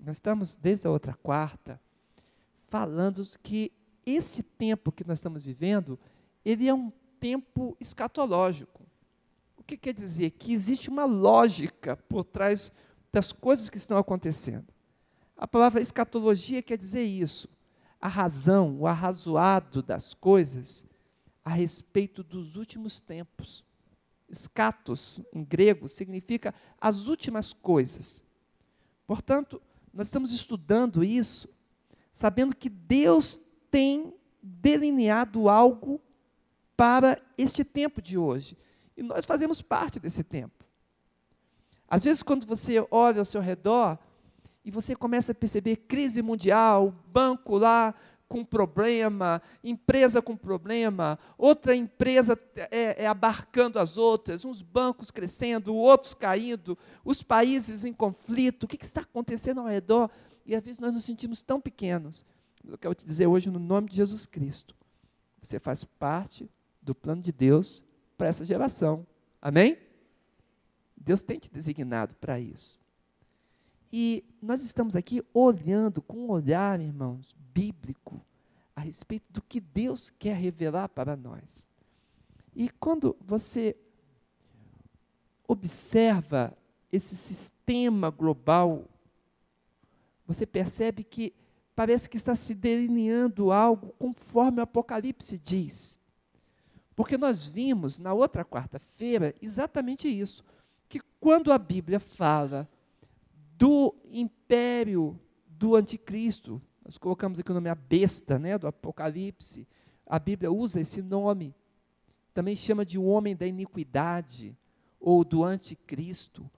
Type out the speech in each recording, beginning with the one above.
nós estamos desde a outra quarta falando que este tempo que nós estamos vivendo, ele é um tempo escatológico. O que quer dizer? Que existe uma lógica por trás das coisas que estão acontecendo. A palavra escatologia quer dizer isso. A razão, o arrazoado das coisas a respeito dos últimos tempos. Escatos, em grego, significa as últimas coisas. Portanto, nós estamos estudando isso, sabendo que Deus tem delineado algo para este tempo de hoje. E nós fazemos parte desse tempo. Às vezes, quando você olha ao seu redor e você começa a perceber crise mundial, banco lá com problema, empresa com problema, outra empresa é, é, abarcando as outras, uns bancos crescendo, outros caindo, os países em conflito, o que, que está acontecendo ao redor? E às vezes nós nos sentimos tão pequenos. Eu quero te dizer hoje, no nome de Jesus Cristo, você faz parte do plano de Deus para essa geração. Amém? Deus tem te designado para isso. E nós estamos aqui olhando com um olhar, irmãos, bíblico, a respeito do que Deus quer revelar para nós. E quando você observa esse sistema global, você percebe que parece que está se delineando algo conforme o Apocalipse diz. Porque nós vimos na outra quarta-feira exatamente isso, que quando a Bíblia fala do império do anticristo. Nós colocamos aqui o nome a besta, né, do Apocalipse. A Bíblia usa esse nome. Também chama de um homem da iniquidade ou do anticristo.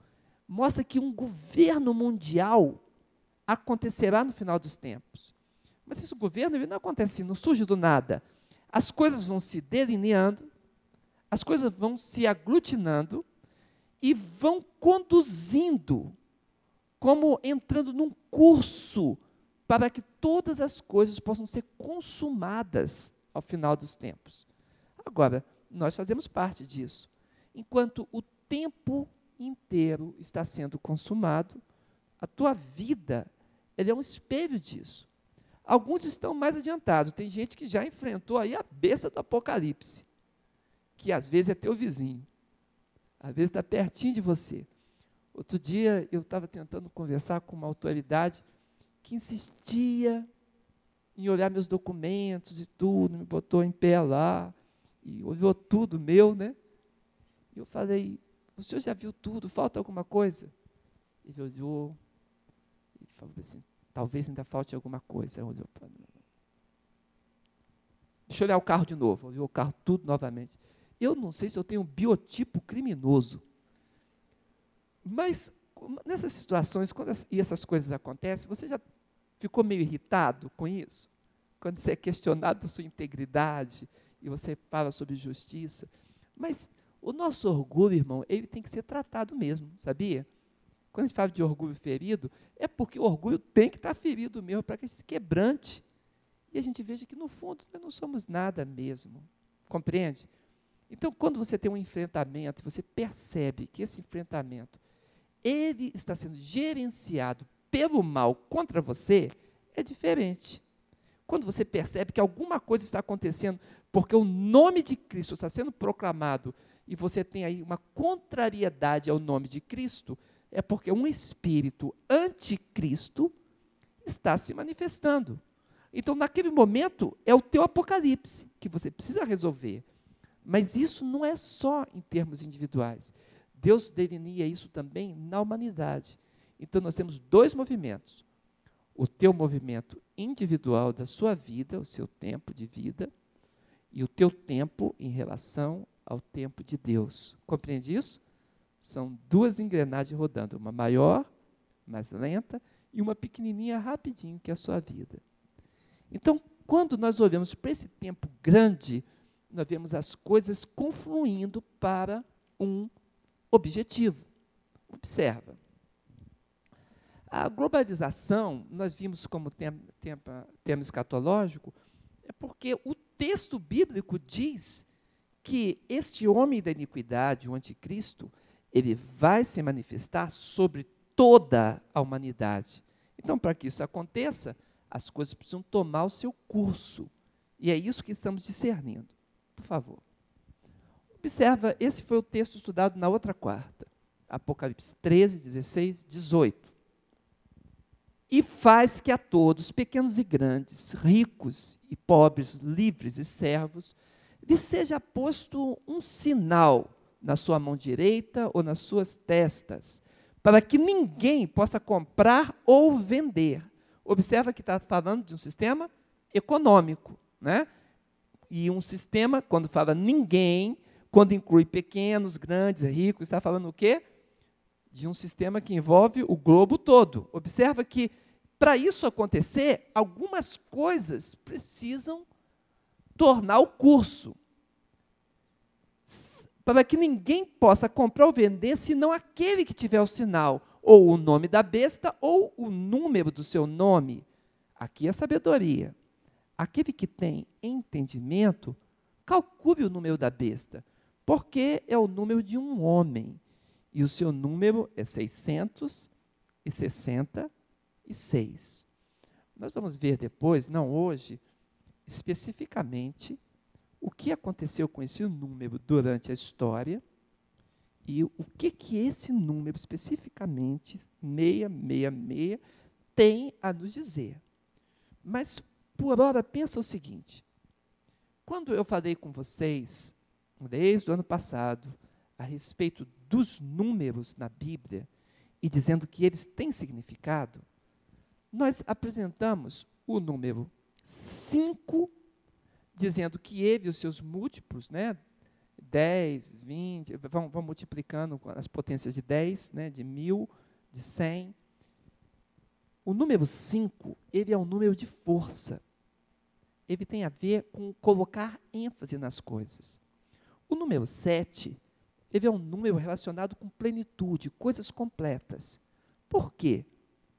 Mostra que um governo mundial acontecerá no final dos tempos. Mas esse governo ele não acontece, não surge do nada. As coisas vão se delineando, as coisas vão se aglutinando e vão conduzindo como entrando num curso para que todas as coisas possam ser consumadas ao final dos tempos. Agora, nós fazemos parte disso. Enquanto o tempo inteiro está sendo consumado, a tua vida é um espelho disso. Alguns estão mais adiantados. Tem gente que já enfrentou aí a besta do apocalipse, que às vezes é teu vizinho, às vezes está pertinho de você. Outro dia eu estava tentando conversar com uma autoridade que insistia em olhar meus documentos e tudo, me botou em pé lá e olhou tudo meu, né? E eu falei, o senhor já viu tudo, falta alguma coisa? Ele olhou e falou assim, talvez ainda falte alguma coisa. Olhou para Deixa eu olhar o carro de novo. Olhou o carro tudo novamente. Eu não sei se eu tenho um biotipo criminoso. Mas nessas situações, quando as, e essas coisas acontecem, você já ficou meio irritado com isso? Quando você é questionado da sua integridade e você fala sobre justiça. Mas o nosso orgulho, irmão, ele tem que ser tratado mesmo, sabia? Quando a gente fala de orgulho ferido, é porque o orgulho tem que estar ferido mesmo, para que se quebrante. E a gente veja que, no fundo, nós não somos nada mesmo. Compreende? Então, quando você tem um enfrentamento, você percebe que esse enfrentamento ele está sendo gerenciado pelo mal contra você, é diferente. Quando você percebe que alguma coisa está acontecendo porque o nome de Cristo está sendo proclamado e você tem aí uma contrariedade ao nome de Cristo, é porque um espírito anticristo está se manifestando. Então, naquele momento, é o teu apocalipse que você precisa resolver. Mas isso não é só em termos individuais. Deus delineia isso também na humanidade. Então nós temos dois movimentos. O teu movimento individual da sua vida, o seu tempo de vida, e o teu tempo em relação ao tempo de Deus. Compreende isso? São duas engrenagens rodando, uma maior, mais lenta, e uma pequenininha rapidinho, que é a sua vida. Então, quando nós olhamos para esse tempo grande, nós vemos as coisas confluindo para um objetivo. Observa. A globalização, nós vimos como tema, tema, tema escatológico, é porque o texto bíblico diz que este homem da iniquidade, o anticristo, ele vai se manifestar sobre toda a humanidade. Então, para que isso aconteça, as coisas precisam tomar o seu curso. E é isso que estamos discernindo. Por favor. Observa, esse foi o texto estudado na outra quarta. Apocalipse 13, 16, 18. E faz que a todos, pequenos e grandes, ricos e pobres, livres e servos, lhe seja posto um sinal na sua mão direita ou nas suas testas, para que ninguém possa comprar ou vender. Observa que está falando de um sistema econômico, né? E um sistema, quando fala ninguém, quando inclui pequenos, grandes, ricos, está falando o quê? De um sistema que envolve o globo todo. Observa que, para isso acontecer, algumas coisas precisam tornar o curso para que ninguém possa comprar ou vender senão aquele que tiver o sinal, ou o nome da besta, ou o número do seu nome. Aqui é sabedoria. Aquele que tem entendimento, calcule o número da besta, porque é o número de um homem, e o seu número é 666. Nós vamos ver depois, não hoje, especificamente, o que aconteceu com esse número durante a história e o que, que esse número especificamente, 666, tem a nos dizer. Mas, por hora, pensa o seguinte: quando eu falei com vocês, desde o ano passado, a respeito dos números na Bíblia e dizendo que eles têm significado, nós apresentamos o número 5 dizendo que ele e os seus múltiplos, né, 10, 20, vão, vão multiplicando as potências de 10, né, de mil, de 100. O número 5, ele é um número de força. Ele tem a ver com colocar ênfase nas coisas. O número 7, ele é um número relacionado com plenitude, coisas completas. Por quê?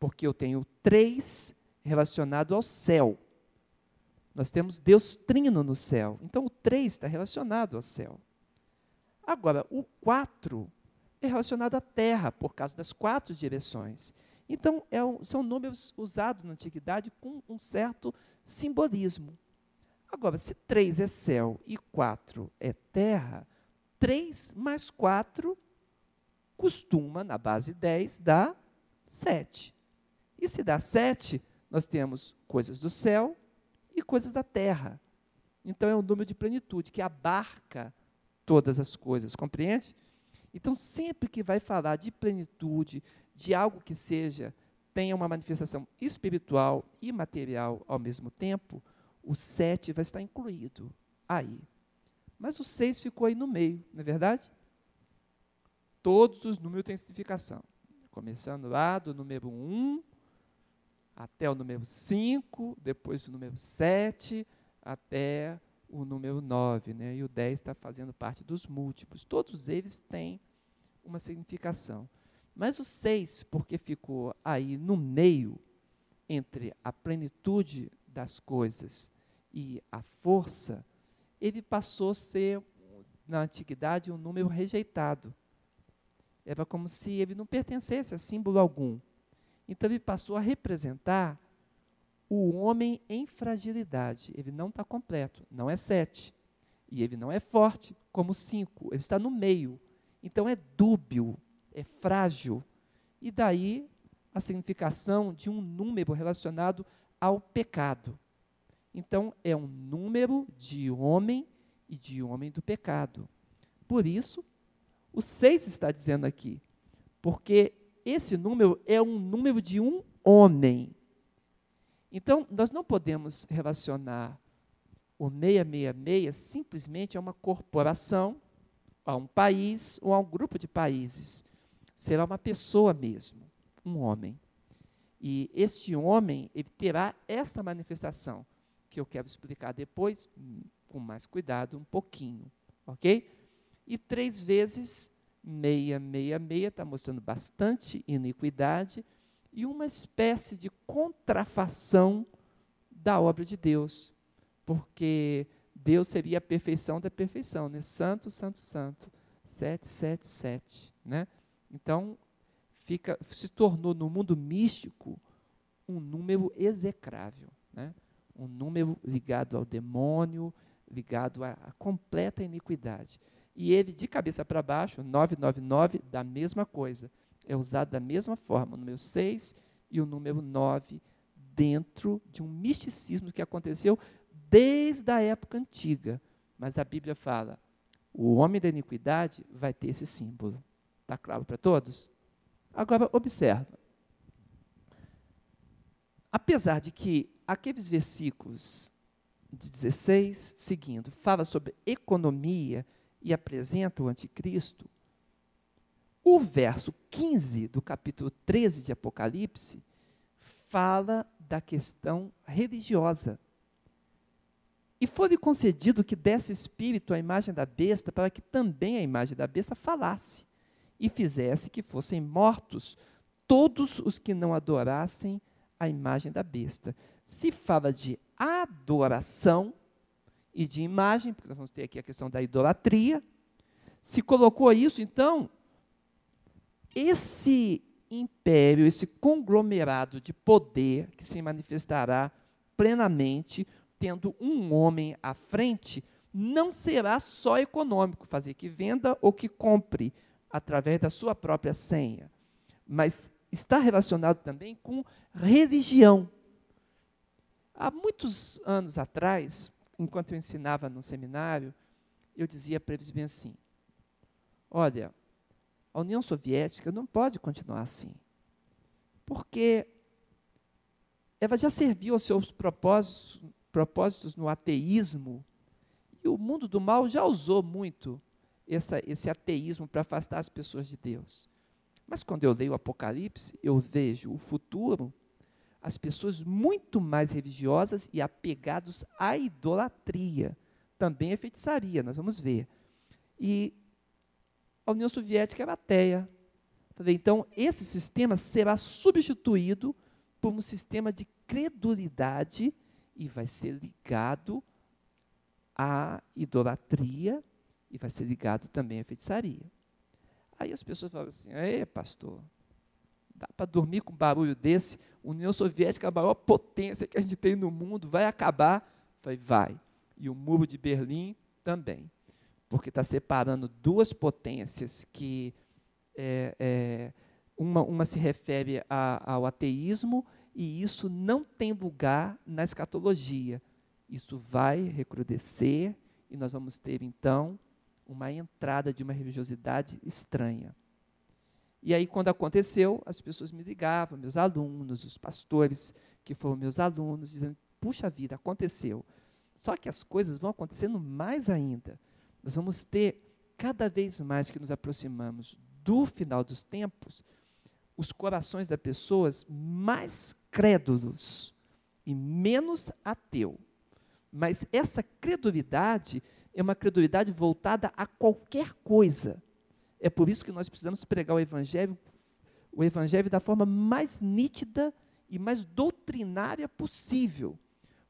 Porque eu tenho 3 relacionado ao céu. Nós temos Deus trino no céu. Então o 3 está relacionado ao céu. Agora, o 4 é relacionado à terra, por causa das quatro direções. Então, é um, são números usados na antiguidade com um certo simbolismo. Agora, se 3 é céu e 4 é terra, 3 mais 4 costuma, na base 10, dar 7. E se dá 7, nós temos coisas do céu e coisas da terra. Então é um número de plenitude que abarca todas as coisas, compreende? Então sempre que vai falar de plenitude, de algo que seja tenha uma manifestação espiritual e material ao mesmo tempo, o sete vai estar incluído aí. Mas o seis ficou aí no meio, não é verdade? Todos os números têm significação. Começando lá do número 1 um, até o número 5, depois o número 7, até o número 9, né? e o 10 está fazendo parte dos múltiplos. Todos eles têm uma significação. Mas o 6, porque ficou aí no meio entre a plenitude das coisas e a força, ele passou a ser, na antiguidade, um número rejeitado. Era como se ele não pertencesse a símbolo algum. Então ele passou a representar o homem em fragilidade. Ele não está completo, não é sete. E ele não é forte como cinco, ele está no meio. Então é dúbio, é frágil. E daí a significação de um número relacionado ao pecado. Então é um número de homem e de homem do pecado. Por isso, o seis está dizendo aqui, porque esse número é um número de um homem. Então, nós não podemos relacionar o 666 simplesmente a uma corporação, a um país ou a um grupo de países. Será uma pessoa mesmo, um homem. E este homem ele terá esta manifestação, que eu quero explicar depois, com mais cuidado, um pouquinho. Ok? E três vezes 666 está mostrando bastante iniquidade e uma espécie de contrafação da obra de Deus, porque Deus seria a perfeição da perfeição, né? Santo, santo, santo. 777, né? Então, fica se tornou no mundo místico um número execrável, né? um número ligado ao demônio, ligado à, à completa iniquidade. E ele, de cabeça para baixo, 999, da mesma coisa. É usado da mesma forma, o número 6 e o número 9, dentro de um misticismo que aconteceu desde a época antiga. Mas a Bíblia fala: o homem da iniquidade vai ter esse símbolo. Está claro para todos? Agora, observa. Apesar de que aqueles versículos de 16 seguindo fala sobre economia e apresenta o anticristo, o verso 15 do capítulo 13 de Apocalipse fala da questão religiosa. E foi-lhe concedido que desse espírito à imagem da besta, para que também a imagem da besta falasse, e fizesse que fossem mortos todos os que não adorassem a imagem da besta. Se fala de adoração e de imagem, porque nós vamos ter aqui a questão da idolatria, se colocou isso, então, esse império, esse conglomerado de poder que se manifestará plenamente, tendo um homem à frente, não será só econômico, fazer que venda ou que compre através da sua própria senha, mas está relacionado também com religião. Há muitos anos atrás, enquanto eu ensinava no seminário, eu dizia para eles bem assim: olha, a União Soviética não pode continuar assim, porque ela já serviu aos seus propósitos, propósitos no ateísmo, e o mundo do mal já usou muito essa, esse ateísmo para afastar as pessoas de Deus. Mas quando eu leio o Apocalipse, eu vejo o futuro, as pessoas muito mais religiosas e apegados à idolatria. Também é feitiçaria, nós vamos ver. E a União Soviética era ateia. Falei, então, esse sistema será substituído por um sistema de credulidade e vai ser ligado à idolatria e vai ser ligado também à feitiçaria. Aí as pessoas falam assim: é, pastor, dá para dormir com um barulho desse? União Soviética, é a maior potência que a gente tem no mundo, vai acabar? Falei, vai. E o muro de Berlim também. Porque está separando duas potências que é, é, uma, uma, se refere a, ao ateísmo e isso não tem lugar na escatologia. Isso vai recrudescer e nós vamos ter então uma entrada de uma religiosidade estranha. E aí, quando aconteceu, as pessoas me ligavam, meus alunos, os pastores que foram meus alunos, dizendo: puxa vida, aconteceu. Só que as coisas vão acontecendo mais ainda. Nós vamos ter, cada vez mais que nos aproximamos do final dos tempos, os corações das pessoas mais crédulos e menos ateu. Mas essa credulidade é uma credulidade voltada a qualquer coisa. É por isso que nós precisamos pregar o evangelho, o evangelho da forma mais nítida e mais doutrinária possível,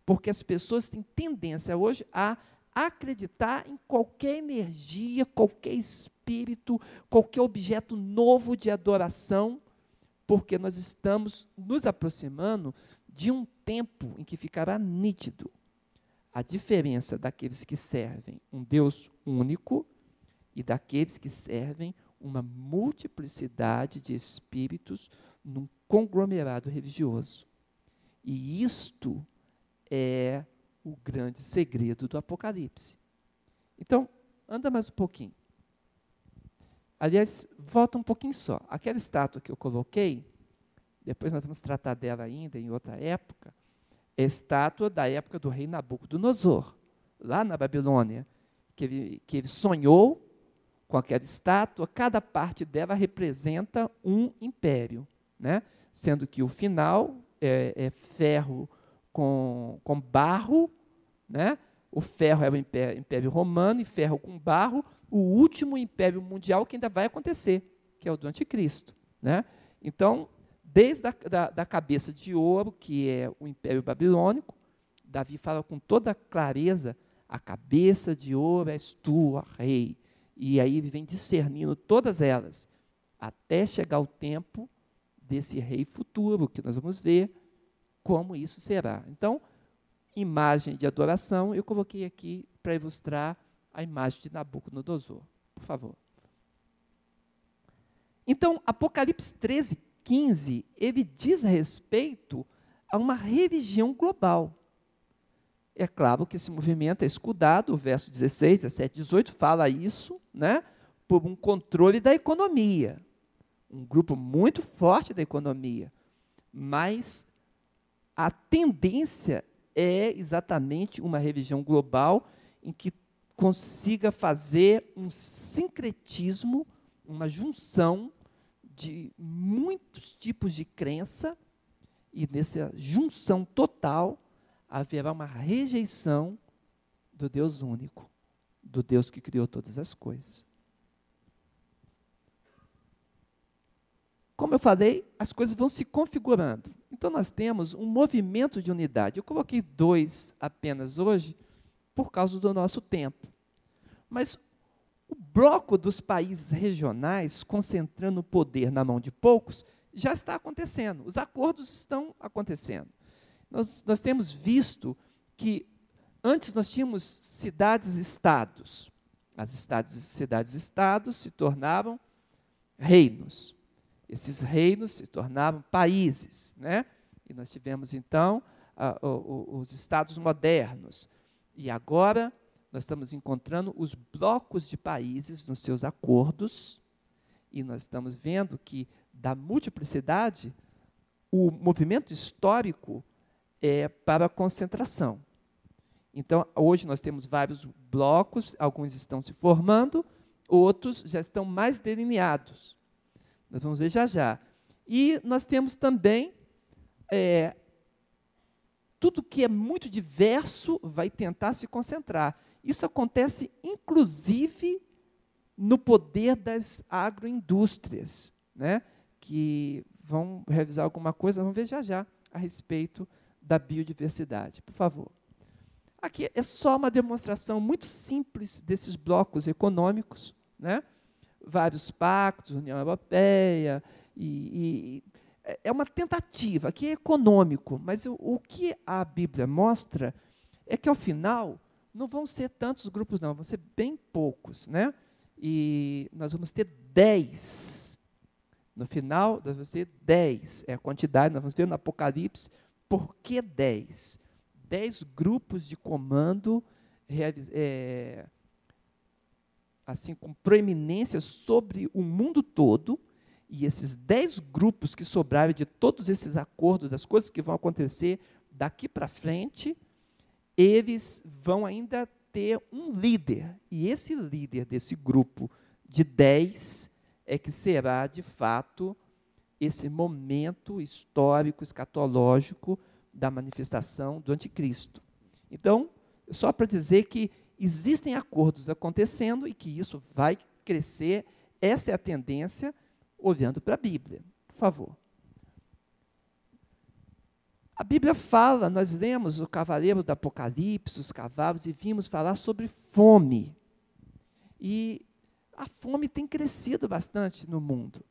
porque as pessoas têm tendência hoje a acreditar em qualquer energia, qualquer espírito, qualquer objeto novo de adoração, porque nós estamos nos aproximando de um tempo em que ficará nítido a diferença daqueles que servem um Deus único e daqueles que servem uma multiplicidade de espíritos num conglomerado religioso. E isto é o grande segredo do Apocalipse. Então, anda mais um pouquinho. Aliás, volta um pouquinho só. Aquela estátua que eu coloquei, depois nós vamos tratar dela ainda em outra época, estátua da época do rei Nabucodonosor, lá na Babilônia, que ele, que ele sonhou aquela estátua, cada parte dela representa um império, né? sendo que o final é, é ferro com, com barro, né? o ferro é o império, império romano e ferro com barro, o último império mundial que ainda vai acontecer, que é o do anticristo. Né? Então, desde a da, da cabeça de ouro, que é o Império Babilônico, Davi fala com toda clareza: a cabeça de ouro és tu, rei. E aí ele vem discernindo todas elas, até chegar o tempo desse rei futuro, que nós vamos ver como isso será. Então, imagem de adoração, eu coloquei aqui para ilustrar a imagem de Nabucodonosor. Por favor. Então, Apocalipse 13, 15, ele diz respeito a uma religião global. É claro que esse movimento é escudado, o verso 16, 17, 18 fala isso, né, por um controle da economia. Um grupo muito forte da economia. Mas a tendência é exatamente uma religião global em que consiga fazer um sincretismo, uma junção de muitos tipos de crença, e nessa junção total haverá uma rejeição do Deus único, do Deus que criou todas as coisas. Como eu falei, as coisas vão se configurando. Então, nós temos um movimento de unidade. Eu coloquei dois apenas hoje, por causa do nosso tempo. Mas o bloco dos países regionais, concentrando o poder na mão de poucos, já está acontecendo. Os acordos estão acontecendo. Nós, nós temos visto que antes nós tínhamos cidades-estados. As cidades-estados se tornavam reinos. Esses reinos se tornavam países, né? E nós tivemos então a, o, os estados modernos. E agora nós estamos encontrando os blocos de países nos seus acordos, e nós estamos vendo que da multiplicidade, o movimento histórico é para a concentração. Então, hoje nós temos vários blocos, alguns estão se formando, outros já estão mais delineados. Nós vamos ver já já. E nós temos também é, tudo que é muito diverso vai tentar se concentrar. Isso acontece, inclusive, no poder das agroindústrias, né? que vão revisar alguma coisa, vamos ver já já a respeito da biodiversidade. Por favor. Aqui é só uma demonstração muito simples desses blocos econômicos, né? vários pactos, União Europeia, e, e é, uma tentativa, aqui é econômico, mas o, o que a Bíblia mostra é que, ao final, não vão ser tantos grupos, não, vão ser bem poucos. Né? E nós vamos ter dez. No final, nós vamos ter dez. É a quantidade, nós vamos ver no Apocalipse, por que dez? Dez grupos de comando é, assim com proeminência sobre o mundo todo, e esses dez grupos que sobraram de todos esses acordos, das coisas que vão acontecer daqui para frente, eles vão ainda ter um líder. E esse líder desse grupo de dez é que será, de fato, esse momento histórico, escatológico da manifestação do anticristo. Então, só para dizer que existem acordos acontecendo e que isso vai crescer. Essa é a tendência, olhando para a Bíblia. Por favor. A Bíblia fala, nós lemos o Cavaleiro do Apocalipse, os cavalos, e vimos falar sobre fome. E a fome tem crescido bastante no mundo.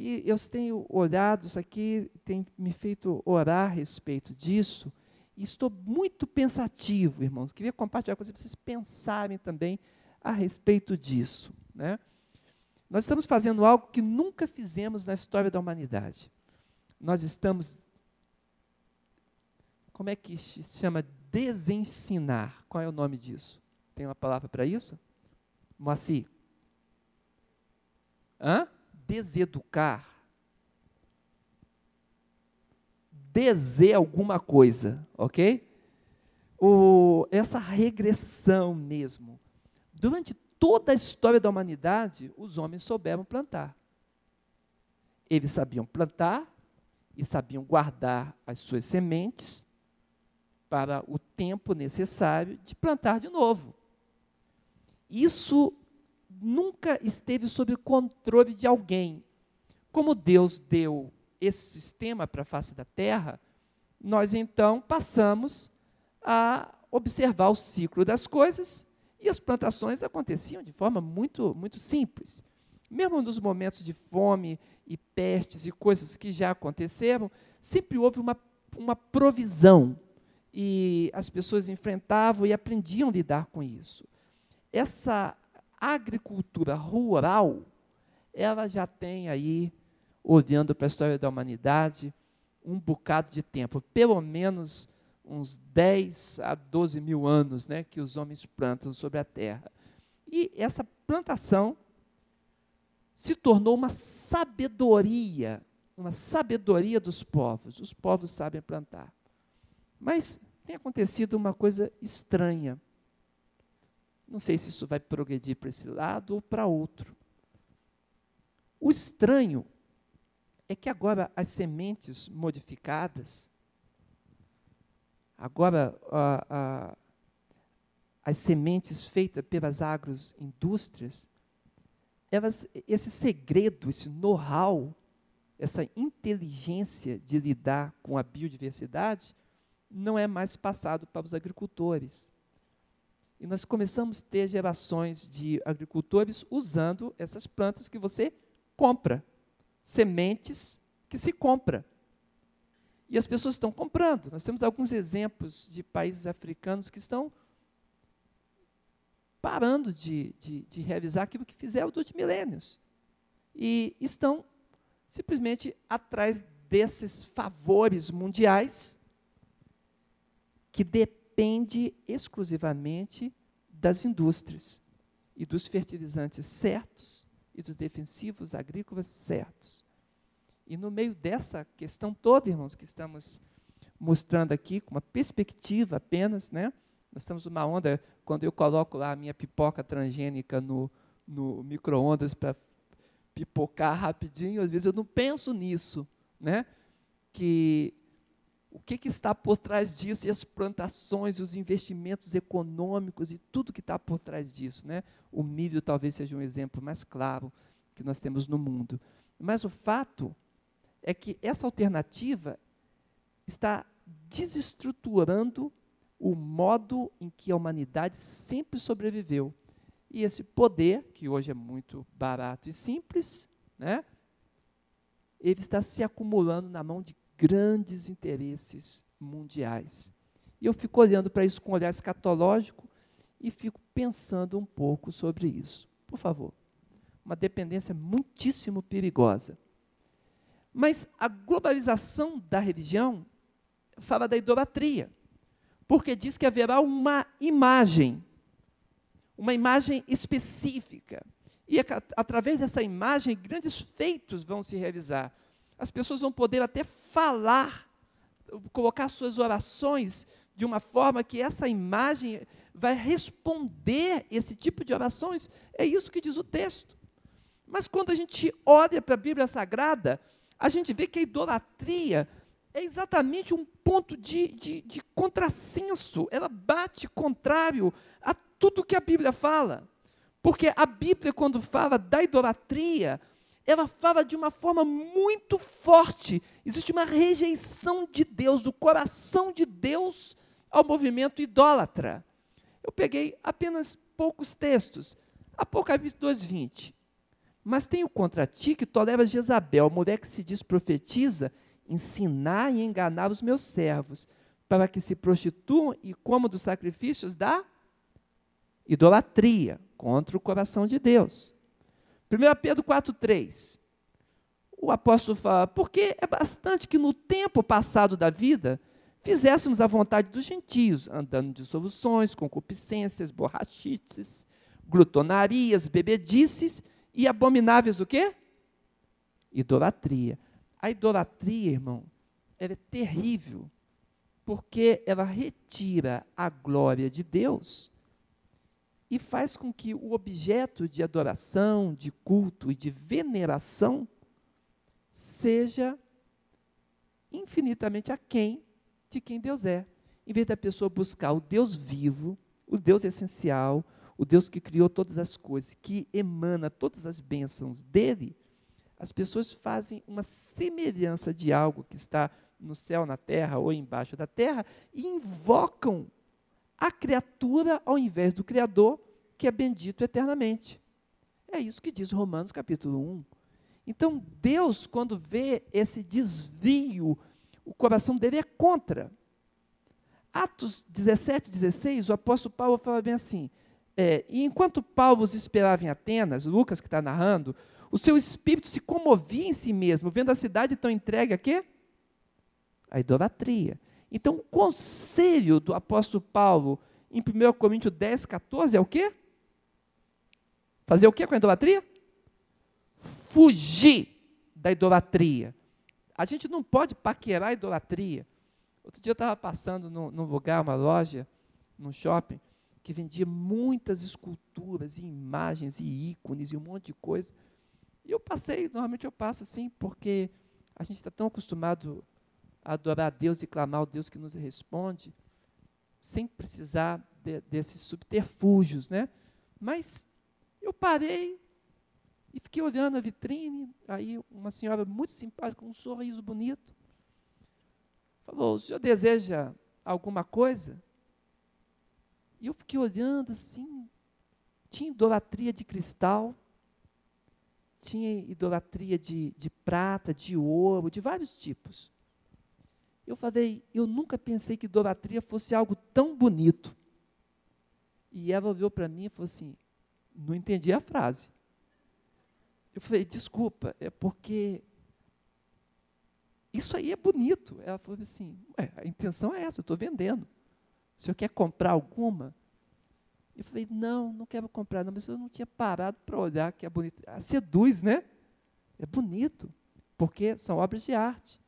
E eu tenho olhado isso aqui, tem me feito orar a respeito disso, e estou muito pensativo, irmãos. Queria compartilhar com vocês, para vocês pensarem também a respeito disso. Né? Nós estamos fazendo algo que nunca fizemos na história da humanidade. Nós estamos. Como é que se chama? Desensinar. Qual é o nome disso? Tem uma palavra para isso? Moacir. Hã? Deseducar. dizer alguma coisa, ok? O, essa regressão mesmo. Durante toda a história da humanidade, os homens souberam plantar. Eles sabiam plantar e sabiam guardar as suas sementes para o tempo necessário de plantar de novo. Isso nunca esteve sob o controle de alguém. Como Deus deu esse sistema para a face da Terra, nós então passamos a observar o ciclo das coisas e as plantações aconteciam de forma muito, muito simples. Mesmo nos momentos de fome e pestes e coisas que já aconteceram, sempre houve uma uma provisão. E as pessoas enfrentavam e aprendiam a lidar com isso. Essa agricultura rural, ela já tem aí, olhando para a história da humanidade, um bocado de tempo, pelo menos uns 10 a 12 mil anos né, que os homens plantam sobre a terra. E essa plantação se tornou uma sabedoria, uma sabedoria dos povos. Os povos sabem plantar. Mas tem acontecido uma coisa estranha. Não sei se isso vai progredir para esse lado ou para outro. O estranho é que agora as sementes modificadas, agora as sementes feitas pelas agroindústrias, elas, esse segredo, esse know-how, essa inteligência de lidar com a biodiversidade, não é mais passado para os agricultores. E nós começamos a ter gerações de agricultores usando essas plantas que você compra, sementes que se compra. E as pessoas estão comprando. Nós temos alguns exemplos de países africanos que estão parando de, de, de realizar aquilo que fizeram durante milênios. E estão simplesmente atrás desses favores mundiais que depende exclusivamente das indústrias e dos fertilizantes certos e dos defensivos agrícolas certos. E no meio dessa questão toda, irmãos, que estamos mostrando aqui, com uma perspectiva apenas, né? Nós estamos numa onda, quando eu coloco lá a minha pipoca transgênica no, no micro-ondas para pipocar rapidinho, às vezes eu não penso nisso, né? Que o que, que, está por trás disso, e as plantações, os investimentos econômicos e tudo que está por trás disso. Né? O milho talvez seja um exemplo mais claro que nós temos no mundo. Mas o fato é que essa alternativa está desestruturando o modo em que a humanidade sempre sobreviveu. E esse poder, que hoje é muito barato e simples, né, ele está se acumulando na mão de grandes interesses mundiais. E eu fico olhando para isso com um olhar escatológico e fico pensando um pouco sobre isso. Por favor. Uma dependência muitíssimo perigosa. Mas a globalização da religião fala da idolatria, porque diz que haverá uma imagem, uma imagem específica. E através dessa imagem, grandes feitos vão se realizar. As pessoas vão poder até falar, colocar suas orações de uma forma que essa imagem vai responder esse tipo de orações. É isso que diz o texto. Mas quando a gente olha para a Bíblia Sagrada, a gente vê que a idolatria é exatamente um ponto de, de, de contrassenso. Ela bate contrário a tudo que a Bíblia fala. Porque a Bíblia, quando fala da idolatria, ela fala de uma forma muito forte. Existe uma rejeição de Deus, do coração de Deus ao movimento idólatra. Eu peguei apenas poucos textos. Apocalipse 2:20. Mas tenho contra ti que toleras Jezabel, mulher que se diz profetiza, ensinar e enganar os meus servos, para que se prostituam e comam dos sacrifícios da idolatria contra o coração de Deus. 1 Pedro 4,3. O apóstolo fala: porque é bastante que no tempo passado da vida fizéssemos a vontade dos gentios, andando de soluções, concupiscências, borrachices, glutonarias, bebedices e abomináveis o quê? Idolatria. A idolatria, irmão, ela é terrível, porque ela retira a glória de Deus e faz com que o objeto de adoração, de culto e de veneração seja infinitamente aquém de quem Deus é. Em vez da pessoa buscar o Deus vivo, o Deus essencial, o Deus que criou todas as coisas, que emana todas as bênçãos dele, as pessoas fazem uma semelhança de algo que está no céu, na terra ou embaixo da terra e invocam a criatura ao invés do Criador, que é bendito eternamente. É isso que diz Romanos capítulo 1. Então, Deus, quando vê esse desvio, o coração dele é contra. Atos 17, 16, o apóstolo Paulo fala bem assim: é, e enquanto Paulo os esperava em Atenas, Lucas que está narrando, o seu espírito se comovia em si mesmo, vendo a cidade tão entregue a quê? A idolatria. Então, o conselho do apóstolo Paulo em 1 Coríntios 10, 14 é o quê? Fazer o quê com a idolatria? Fugir da idolatria. A gente não pode paquerar a idolatria. Outro dia eu estava passando num, num lugar, uma loja, num shopping, que vendia muitas esculturas e imagens e ícones e um monte de coisa. E eu passei, normalmente eu passo assim, porque a gente está tão acostumado adorar a Deus e clamar ao Deus que nos responde, sem precisar de, desses subterfúgios, né? Mas eu parei e fiquei olhando a vitrine, aí uma senhora muito simpática, com um sorriso bonito, falou: O senhor deseja alguma coisa? E eu fiquei olhando assim, tinha idolatria de cristal, tinha idolatria de, de prata, de ouro, de vários tipos. Eu falei, eu nunca pensei que idolatria fosse algo tão bonito. E ela olhou para mim e falou assim: não entendi a frase. Eu falei, desculpa, é porque isso aí é bonito. Ela falou assim: a intenção é essa, eu estou vendendo. O senhor quer comprar alguma? Eu falei, não, não quero comprar, não, mas eu não tinha parado para olhar que é bonito. Ah, seduz, né? É bonito, porque são obras de arte.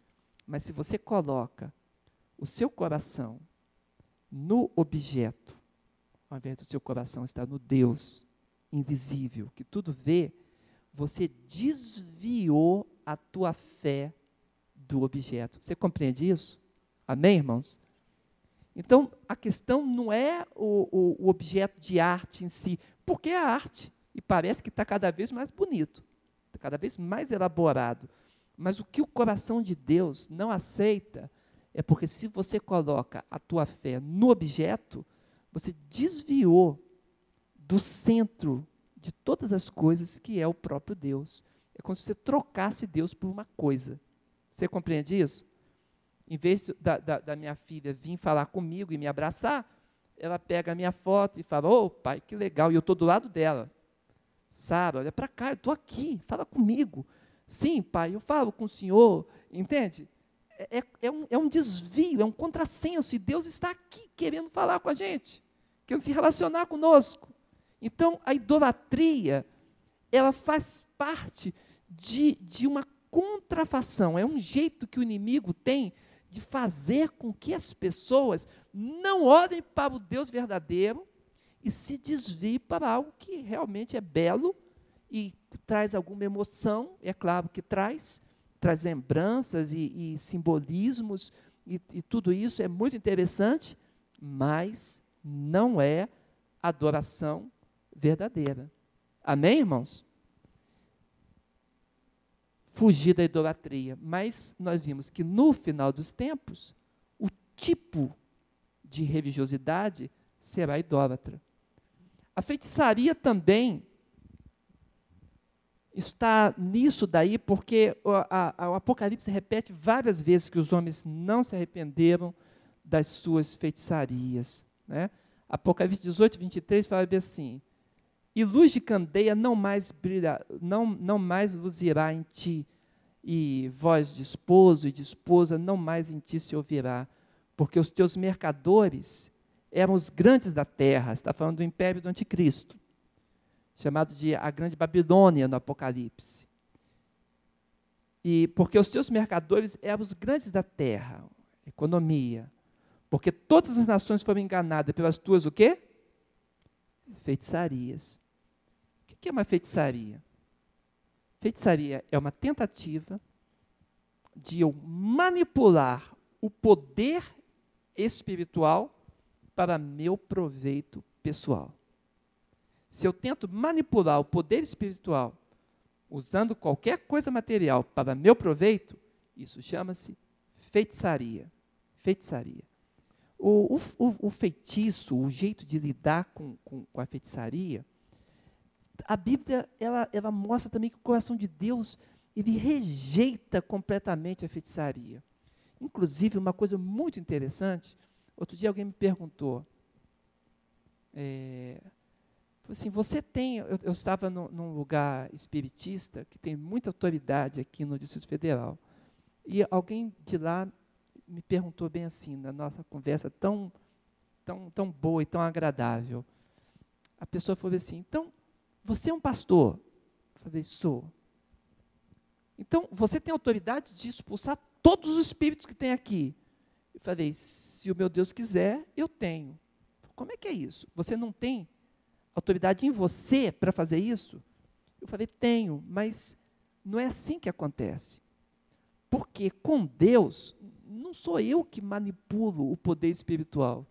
Mas se você coloca o seu coração no objeto, ao invés do seu coração estar no Deus invisível, que tudo vê, você desviou a tua fé do objeto. Você compreende isso? Amém, irmãos? Então, a questão não é o, o, o objeto de arte em si, porque é arte, e parece que está cada vez mais bonito, está cada vez mais elaborado. Mas o que o coração de Deus não aceita é porque se você coloca a tua fé no objeto, você desviou do centro de todas as coisas que é o próprio Deus. É como se você trocasse Deus por uma coisa. Você compreende isso? Em vez da, da, da minha filha vir falar comigo e me abraçar, ela pega a minha foto e fala: Ô oh, pai, que legal, e eu estou do lado dela. Sara, olha para cá, eu estou aqui, fala comigo. Sim, pai, eu falo com o senhor, entende? É, é, é, um, é um desvio, é um contrassenso, e Deus está aqui querendo falar com a gente, querendo se relacionar conosco. Então, a idolatria, ela faz parte de, de uma contrafação, é um jeito que o inimigo tem de fazer com que as pessoas não olhem para o Deus verdadeiro e se desviem para algo que realmente é belo e traz alguma emoção, é claro que traz, traz lembranças e, e simbolismos, e, e tudo isso é muito interessante, mas não é adoração verdadeira. Amém, irmãos? Fugir da idolatria. Mas nós vimos que no final dos tempos, o tipo de religiosidade será idólatra. A feitiçaria também está nisso daí, porque o, a, o Apocalipse repete várias vezes que os homens não se arrependeram das suas feitiçarias. Né? Apocalipse 18, 23 fala bem assim: E luz de candeia não mais brilha, não, não mais luzirá em ti, e voz de esposo e de esposa não mais em ti se ouvirá, porque os teus mercadores eram os grandes da terra, está falando do império do anticristo chamado de a Grande Babilônia no Apocalipse. E porque os seus mercadores eram os grandes da terra, economia. Porque todas as nações foram enganadas pelas tuas o quê? Feitiçarias. O que é uma feitiçaria? Feitiçaria é uma tentativa de eu manipular o poder espiritual para meu proveito pessoal se eu tento manipular o poder espiritual usando qualquer coisa material para meu proveito, isso chama-se feitiçaria. Feitiçaria. O, o, o, feitiço, o jeito de lidar com, com, com, a feitiçaria, a Bíblia ela, ela mostra também que o coração de Deus ele rejeita completamente a feitiçaria. Inclusive, uma coisa muito interessante, outro dia alguém me perguntou, é, assim, você tem, eu, eu estava no, num lugar espiritista que tem muita autoridade aqui no Distrito Federal, e alguém de lá me perguntou bem assim, na nossa conversa tão, tão, tão boa e tão agradável, a pessoa falou assim, então, você é um pastor? Eu falei, sou. Então, você tem autoridade de expulsar todos os espíritos que tem aqui. Eu falei, se o meu Deus quiser, eu tenho. Como é que é isso? Você não tem autoridade em você para fazer isso? Eu falei, tenho, mas não é assim que acontece. Porque com Deus, não sou eu que manipulo o poder espiritual.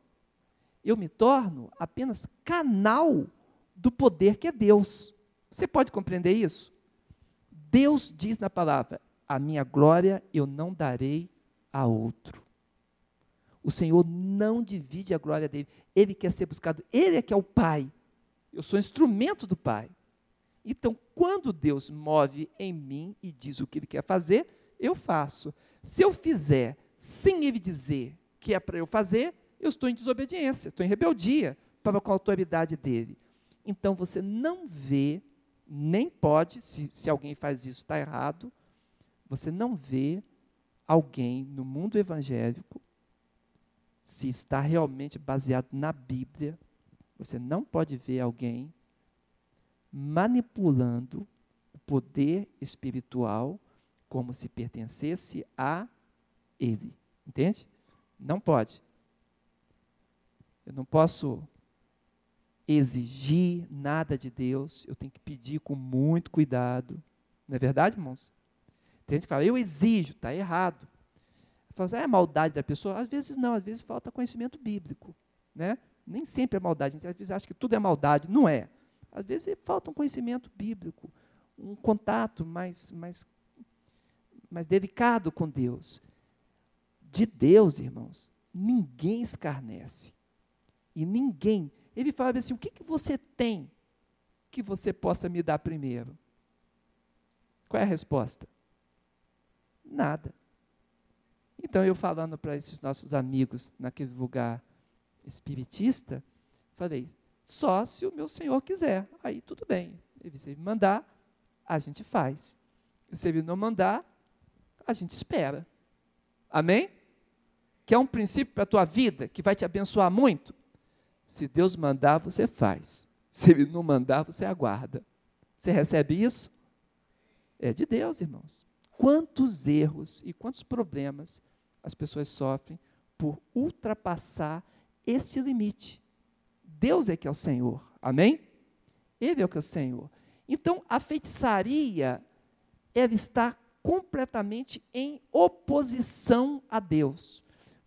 Eu me torno apenas canal do poder que é Deus. Você pode compreender isso? Deus diz na palavra: a minha glória eu não darei a outro. O Senhor não divide a glória dele. Ele quer ser buscado. Ele é que é o Pai. Eu sou instrumento do Pai. Então, quando Deus move em mim e diz o que Ele quer fazer, eu faço. Se eu fizer sem Ele dizer que é para eu fazer, eu estou em desobediência, estou em rebeldia para com a autoridade dele. Então, você não vê, nem pode, se, se alguém faz isso, está errado, você não vê alguém no mundo evangélico, se está realmente baseado na Bíblia, você não pode ver alguém manipulando o poder espiritual como se pertencesse a ele. Entende? Não pode. Eu não posso exigir nada de Deus, eu tenho que pedir com muito cuidado. Não é verdade, irmãos? Tem gente que fala, eu exijo, está errado. Fala assim, é a maldade da pessoa? Às vezes não, às vezes falta conhecimento bíblico. Né? Nem sempre é maldade, a gente às vezes acha que tudo é maldade, não é. Às vezes falta um conhecimento bíblico, um contato mais, mais, mais delicado com Deus. De Deus, irmãos, ninguém escarnece. E ninguém. Ele fala assim: o que, que você tem que você possa me dar primeiro? Qual é a resposta? Nada. Então, eu falando para esses nossos amigos naquele lugar espiritista, falei: só se o meu Senhor quiser. Aí tudo bem. Se ele mandar, a gente faz. Se ele não mandar, a gente espera. Amém? Que é um princípio para a tua vida que vai te abençoar muito. Se Deus mandar, você faz. Se Ele não mandar, você aguarda. Você recebe isso? É de Deus, irmãos quantos erros e quantos problemas as pessoas sofrem por ultrapassar esse limite. Deus é que é o Senhor, amém? Ele é o que é o Senhor. Então, a feitiçaria, ela está completamente em oposição a Deus.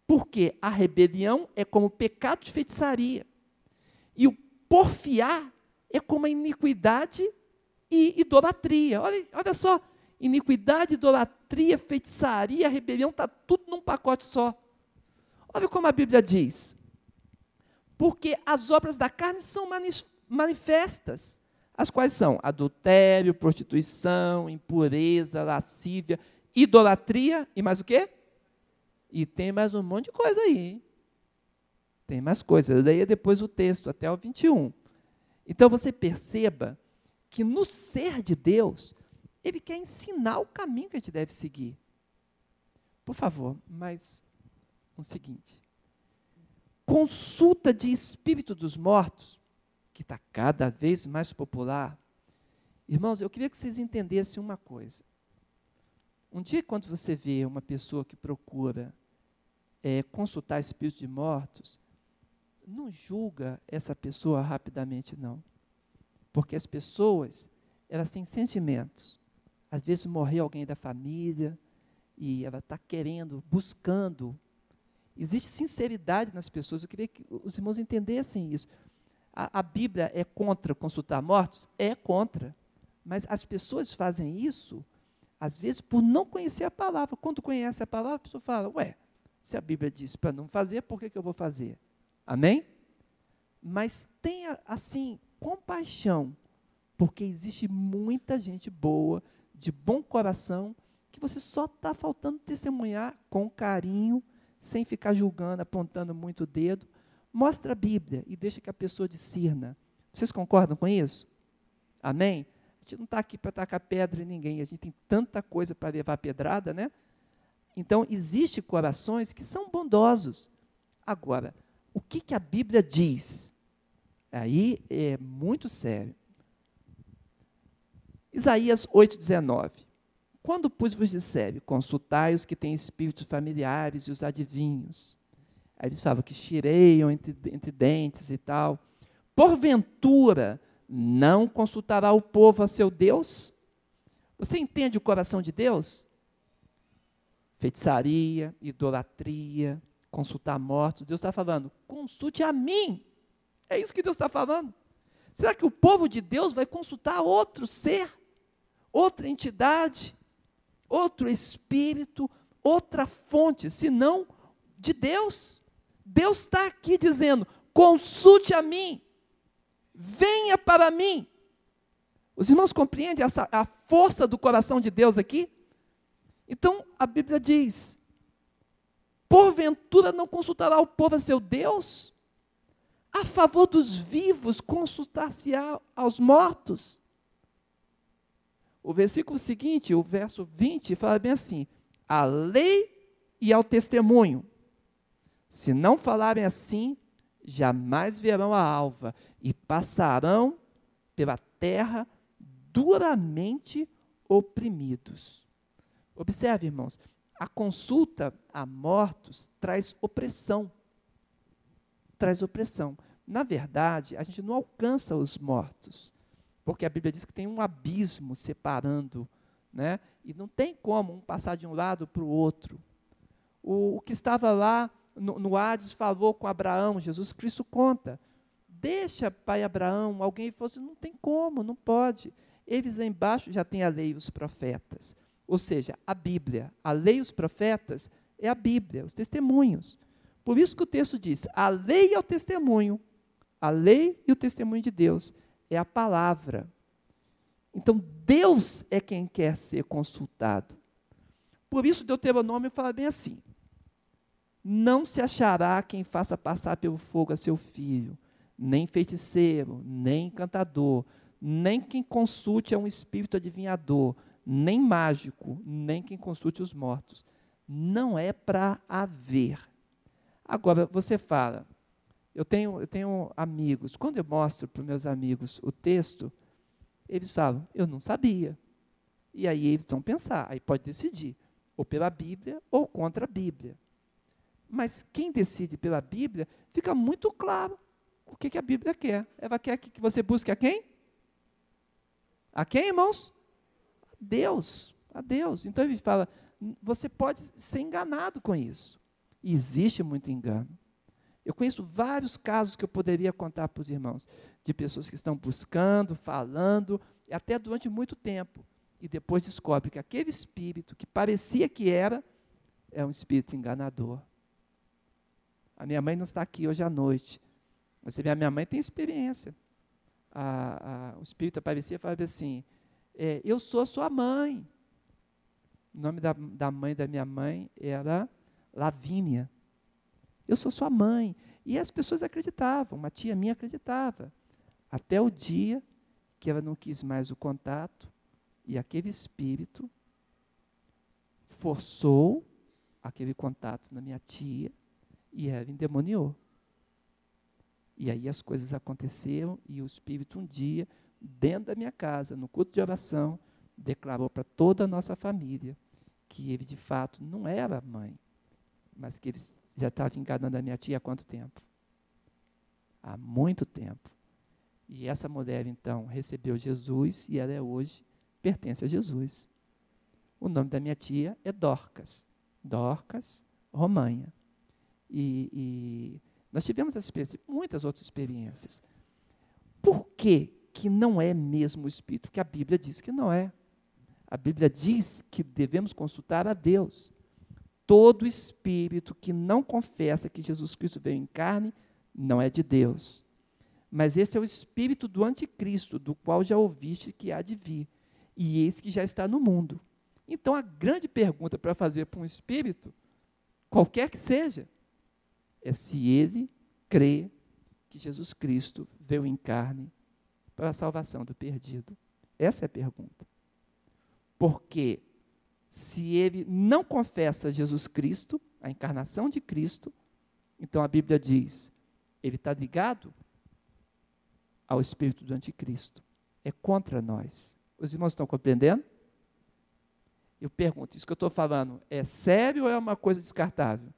Porque a rebelião é como pecado de feitiçaria. E o porfiar é como a iniquidade e idolatria. Olha, olha só, iniquidade, idolatria, feitiçaria, rebelião, está tudo num pacote só. Olha como a Bíblia diz. Porque as obras da carne são manifestas, as quais são adultério, prostituição, impureza, lascívia, idolatria e mais o quê? E tem mais um monte de coisa aí. Tem mais coisas. Leia depois o texto, até o 21. Então você perceba que no ser de Deus ele quer ensinar o caminho que a gente deve seguir. Por favor, mais um seguinte. Consulta de espírito dos mortos, que está cada vez mais popular. Irmãos, eu queria que vocês entendessem uma coisa. Um dia, quando você vê uma pessoa que procura é, consultar espíritos de mortos, não julga essa pessoa rapidamente, não. Porque as pessoas, elas têm sentimentos. Às vezes morreu alguém da família e ela está querendo, buscando. Existe sinceridade nas pessoas. Eu queria que os irmãos entendessem isso. A, a Bíblia é contra consultar mortos? É contra. Mas as pessoas fazem isso, às vezes, por não conhecer a palavra. Quando conhece a palavra, a pessoa fala: Ué, se a Bíblia diz para não fazer, por que, que eu vou fazer? Amém? Mas tenha, assim, compaixão, porque existe muita gente boa de bom coração que você só está faltando testemunhar com carinho, sem ficar julgando, apontando muito o dedo. Mostra a Bíblia e deixa que a pessoa discirna. Vocês concordam com isso? Amém? A gente não está aqui para tacar pedra em ninguém, a gente tem tanta coisa para levar pedrada, né? Então, existem corações que são bondosos. Agora, o que, que a Bíblia diz? Aí é muito sério. Isaías 8,19. Quando, pois, vos disser, consultai os que têm espíritos familiares e os adivinhos. Aí eles falam que chireiam entre, entre dentes e tal. Porventura, não consultará o povo a seu Deus? Você entende o coração de Deus? Feitiçaria, idolatria, consultar mortos. Deus está falando, consulte a mim. É isso que Deus está falando. Será que o povo de Deus vai consultar outro ser, outra entidade, outro espírito, outra fonte, senão de Deus? Deus está aqui dizendo: consulte a mim. Venha para mim. Os irmãos compreendem essa, a força do coração de Deus aqui? Então, a Bíblia diz: porventura não consultará o povo a seu Deus? A favor dos vivos, consultar-se-á aos mortos? O versículo seguinte, o verso 20, fala bem assim: a lei e ao testemunho. Se não falarem assim, jamais verão a alva, e passarão pela terra duramente oprimidos. Observe, irmãos, a consulta a mortos traz opressão. Traz opressão. Na verdade, a gente não alcança os mortos, porque a Bíblia diz que tem um abismo separando, né? e não tem como um passar de um lado para o outro. O, que estava lá no, no Hades falou com Abraão, Jesus Cristo conta. Deixa, pai Abraão. Alguém falou assim: não tem como, não pode. Eles embaixo já têm a lei e os profetas. Ou seja, a Bíblia. A lei e os profetas é a Bíblia, os testemunhos. Por isso que o texto diz: a lei é o testemunho. A lei e o testemunho de Deus é a palavra. Então, Deus é quem quer ser consultado. Por isso, Deuteronômio fala bem assim: não se achará quem faça passar pelo fogo a seu filho, nem feiticeiro, nem encantador, nem quem consulte a um espírito adivinhador, nem mágico, nem quem consulte os mortos. Não é para haver. Agora, você fala, eu tenho, eu tenho amigos, quando eu mostro para os meus amigos o texto, eles falam, eu não sabia. E aí eles vão pensar, aí pode decidir, ou pela Bíblia ou contra a Bíblia. Mas quem decide pela Bíblia, fica muito claro o que, que a Bíblia quer. Ela quer que você busque a quem? A quem, irmãos? A Deus. A Deus. Então ele fala: você pode ser enganado com isso. E existe muito engano. Eu conheço vários casos que eu poderia contar para os irmãos, de pessoas que estão buscando, falando, até durante muito tempo, e depois descobre que aquele espírito que parecia que era, é um espírito enganador. A minha mãe não está aqui hoje à noite. Você vê, a minha mãe tem experiência. A, a, o Espírito aparecia e falava assim: é, Eu sou sua mãe. O nome da, da mãe da minha mãe era Lavínia. Eu sou sua mãe. E as pessoas acreditavam, uma tia minha acreditava. Até o dia que ela não quis mais o contato e aquele espírito forçou aquele contato na minha tia e ela endemoniou. E aí as coisas aconteceram e o Espírito um dia, dentro da minha casa, no culto de oração, declarou para toda a nossa família que ele de fato não era mãe, mas que ele já estava enganando a minha tia há quanto tempo? Há muito tempo. E essa mulher então recebeu Jesus e ela é hoje pertence a Jesus. O nome da minha tia é Dorcas. Dorcas Romanha. E, e nós tivemos essa experiência, muitas outras experiências. Por que, que não é mesmo o Espírito? Porque a Bíblia diz que não é. A Bíblia diz que devemos consultar a Deus. Todo espírito que não confessa que Jesus Cristo veio em carne não é de Deus. Mas esse é o espírito do anticristo, do qual já ouviste que há de vir. E esse que já está no mundo. Então, a grande pergunta para fazer para um espírito, qualquer que seja, é se ele crê que Jesus Cristo veio em carne para a salvação do perdido. Essa é a pergunta. Porque se ele não confessa Jesus Cristo, a encarnação de Cristo, então a Bíblia diz, ele está ligado ao espírito do anticristo. É contra nós. Os irmãos estão compreendendo? Eu pergunto, isso que eu estou falando é sério ou é uma coisa descartável?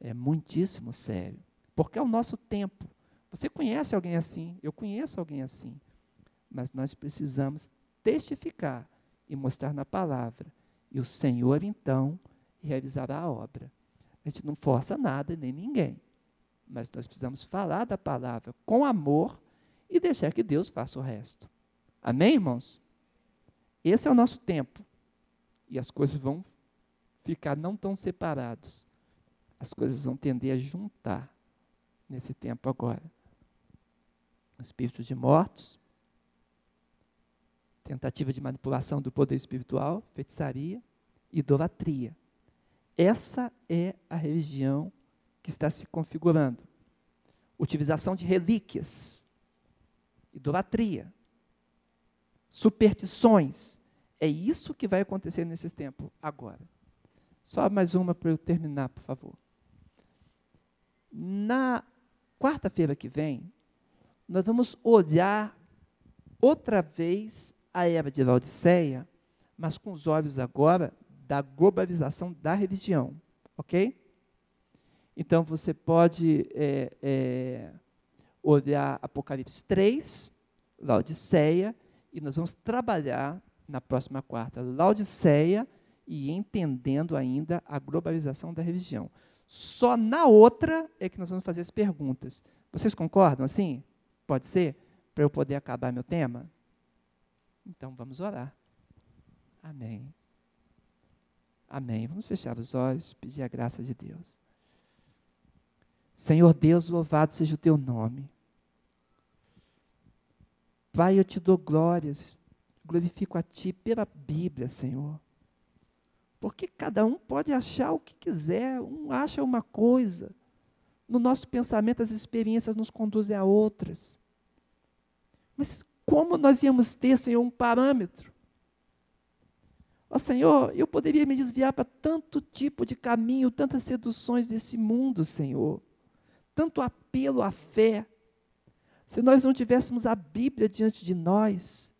É muitíssimo sério. Porque é o nosso tempo. Você conhece alguém assim, eu conheço alguém assim. Mas nós precisamos testificar e mostrar na palavra. E o Senhor, então, realizará a obra. A gente não força nada nem ninguém. Mas nós precisamos falar da palavra com amor e deixar que Deus faça o resto. Amém, irmãos? Esse é o nosso tempo. E as coisas vão ficar não tão separados. As coisas vão tender a juntar nesse tempo agora. Espíritos de mortos, tentativa de manipulação do poder espiritual, feitiçaria, idolatria. Essa é a religião que está se configurando. Utilização de relíquias, idolatria, superstições. É isso que vai acontecer nesse tempo agora. Só mais uma para eu terminar, por favor. Na quarta-feira que vem, nós vamos olhar outra vez a era de Laodiceia, mas com os olhos agora da globalização da religião, ok? Então você pode é, é, olhar Apocalipse 3, Laodiceia, e nós vamos trabalhar na próxima quarta Laodiceia e entendendo ainda a globalização da religião. Só na outra é que nós vamos fazer as perguntas. Vocês concordam assim? Pode ser? Para eu poder acabar meu tema? Então vamos orar. Amém. Amém. Vamos fechar os olhos, pedir a graça de Deus. Senhor Deus, louvado seja o teu nome. Pai, eu te dou glórias, glorifico a ti pela Bíblia, Senhor. Porque cada um pode achar o que quiser, um acha uma coisa. No nosso pensamento, as experiências nos conduzem a outras. Mas como nós íamos ter, Senhor, um parâmetro? Ó Senhor, eu poderia me desviar para tanto tipo de caminho, tantas seduções desse mundo, Senhor. Tanto apelo à fé. Se nós não tivéssemos a Bíblia diante de nós,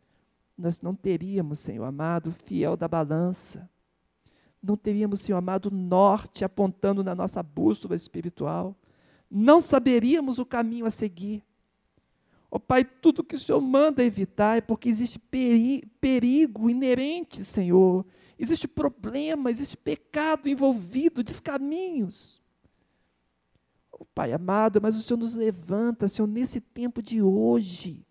nós não teríamos, Senhor amado, fiel da balança. Não teríamos, Senhor amado, norte apontando na nossa bússola espiritual. Não saberíamos o caminho a seguir. Ó oh, Pai, tudo que o Senhor manda evitar é porque existe peri perigo inerente, Senhor. Existe problema, existe pecado envolvido, descaminhos. Oh, Pai amado, mas o Senhor nos levanta, Senhor, nesse tempo de hoje,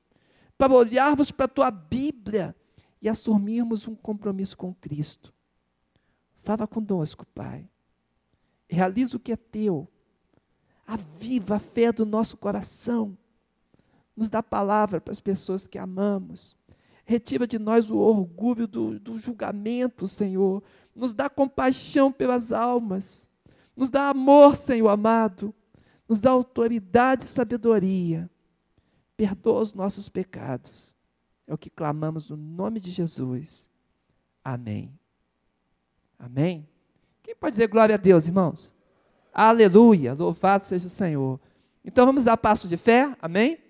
para olharmos para a Tua Bíblia e assumirmos um compromisso com Cristo. Fala conosco, Pai. Realiza o que é teu. Aviva a fé do nosso coração nos dá palavra para as pessoas que amamos. Retira de nós o orgulho do, do julgamento, Senhor. Nos dá compaixão pelas almas. Nos dá amor, Senhor amado. Nos dá autoridade e sabedoria. Perdoa os nossos pecados. É o que clamamos no nome de Jesus. Amém. Amém. Quem pode dizer glória a Deus, irmãos? Aleluia. Louvado seja o Senhor. Então vamos dar passos de fé. Amém?